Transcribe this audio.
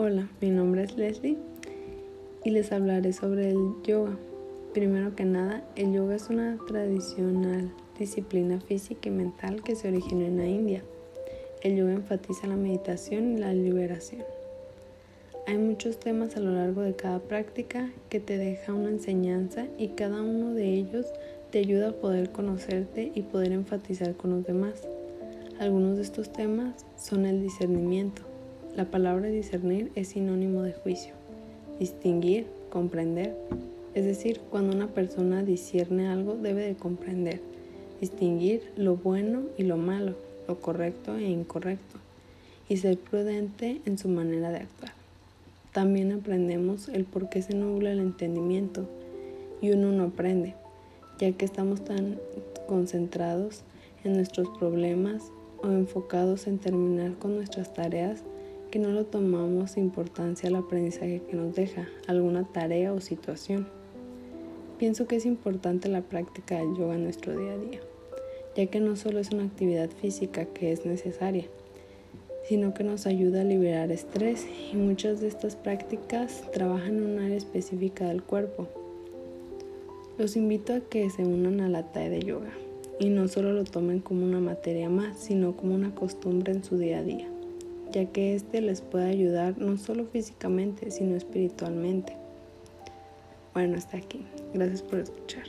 Hola, mi nombre es Leslie y les hablaré sobre el yoga. Primero que nada, el yoga es una tradicional disciplina física y mental que se originó en la India. El yoga enfatiza la meditación y la liberación. Hay muchos temas a lo largo de cada práctica que te deja una enseñanza y cada uno de ellos te ayuda a poder conocerte y poder enfatizar con los demás. Algunos de estos temas son el discernimiento, la palabra discernir es sinónimo de juicio, distinguir, comprender. Es decir, cuando una persona discierne algo debe de comprender, distinguir lo bueno y lo malo, lo correcto e incorrecto, y ser prudente en su manera de actuar. También aprendemos el por qué se nubla el entendimiento y uno no aprende, ya que estamos tan concentrados en nuestros problemas o enfocados en terminar con nuestras tareas que no lo tomamos importancia al aprendizaje que nos deja alguna tarea o situación. Pienso que es importante la práctica del yoga en nuestro día a día, ya que no solo es una actividad física que es necesaria, sino que nos ayuda a liberar estrés y muchas de estas prácticas trabajan en un área específica del cuerpo. Los invito a que se unan a la TAE de yoga y no solo lo tomen como una materia más, sino como una costumbre en su día a día ya que éste les puede ayudar no solo físicamente, sino espiritualmente. Bueno, hasta aquí. Gracias por escuchar.